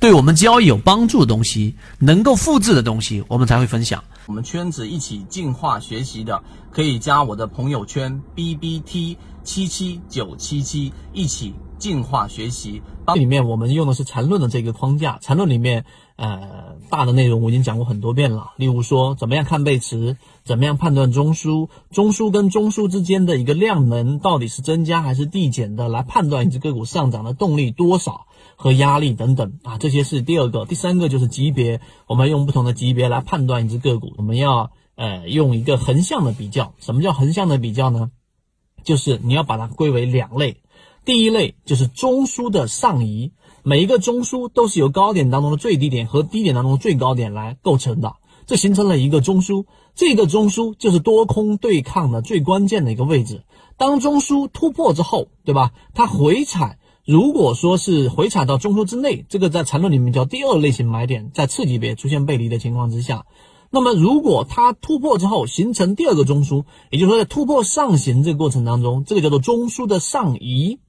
对我们交易有帮助的东西，能够复制的东西，我们才会分享。我们圈子一起进化学习的，可以加我的朋友圈 B B T 七七九七七，一起进化学习。这里面我们用的是缠论的这个框架，缠论里面呃大的内容我已经讲过很多遍了。例如说，怎么样看背驰，怎么样判断中枢，中枢跟中枢之间的一个量能到底是增加还是递减的，来判断一只个股上涨的动力多少。和压力等等啊，这些是第二个，第三个就是级别，我们用不同的级别来判断一只个股。我们要呃用一个横向的比较，什么叫横向的比较呢？就是你要把它归为两类，第一类就是中枢的上移，每一个中枢都是由高点当中的最低点和低点当中的最高点来构成的，这形成了一个中枢，这个中枢就是多空对抗的最关键的一个位置。当中枢突破之后，对吧？它回踩。如果说是回踩到中枢之内，这个在缠论里面叫第二类型买点，在次级别出现背离的情况之下，那么如果它突破之后形成第二个中枢，也就是说在突破上行这个过程当中，这个叫做中枢的上移，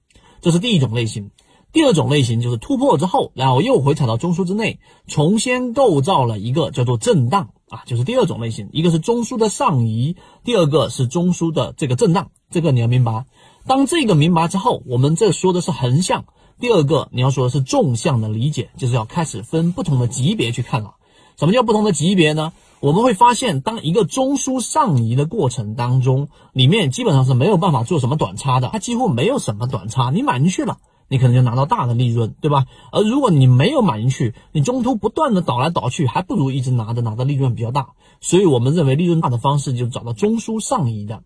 这是第一种类型。第二种类型就是突破之后，然后又回踩到中枢之内，重新构造了一个叫做震荡啊，就是第二种类型。一个是中枢的上移，第二个是中枢的这个震荡，这个你要明白。当这个明白之后，我们这说的是横向。第二个你要说的是纵向的理解，就是要开始分不同的级别去看了。什么叫不同的级别呢？我们会发现，当一个中枢上移的过程当中，里面基本上是没有办法做什么短差的，它几乎没有什么短差。你买进去了，你可能就拿到大的利润，对吧？而如果你没有买进去，你中途不断的倒来倒去，还不如一直拿着，拿的利润比较大。所以我们认为利润大的方式就是找到中枢上移的。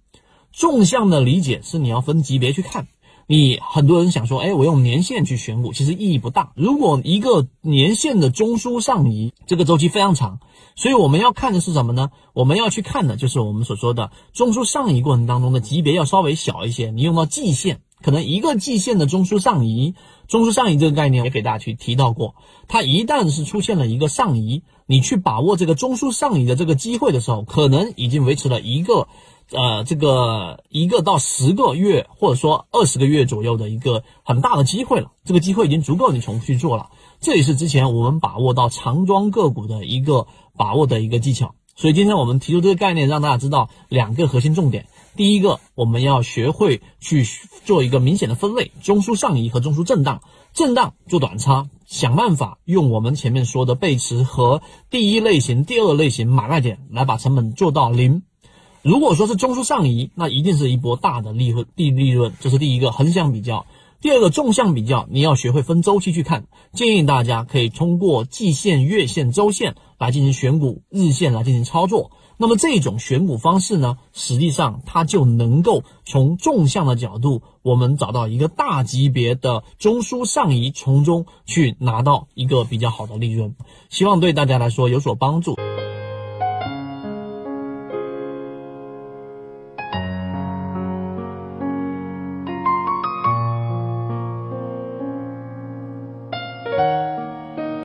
纵向的理解是你要分级别去看，你很多人想说，哎，我用年线去选股，其实意义不大。如果一个年线的中枢上移，这个周期非常长，所以我们要看的是什么呢？我们要去看的就是我们所说的中枢上移过程当中的级别要稍微小一些。你用到季线，可能一个季线的中枢上移，中枢上移这个概念也给大家去提到过，它一旦是出现了一个上移，你去把握这个中枢上移的这个机会的时候，可能已经维持了一个。呃，这个一个到十个月，或者说二十个月左右的一个很大的机会了，这个机会已经足够你重复去做了。这也是之前我们把握到长庄个股的一个把握的一个技巧。所以今天我们提出这个概念，让大家知道两个核心重点。第一个，我们要学会去做一个明显的分类：中枢上移和中枢震荡。震荡做短差，想办法用我们前面说的背驰和第一类型、第二类型买卖点来把成本做到零。如果说是中枢上移，那一定是一波大的利润，低利润，这是第一个横向比较。第二个纵向比较，你要学会分周期去看。建议大家可以通过季线、月线、周线来进行选股，日线来进行操作。那么这种选股方式呢，实际上它就能够从纵向的角度，我们找到一个大级别的中枢上移，从中去拿到一个比较好的利润。希望对大家来说有所帮助。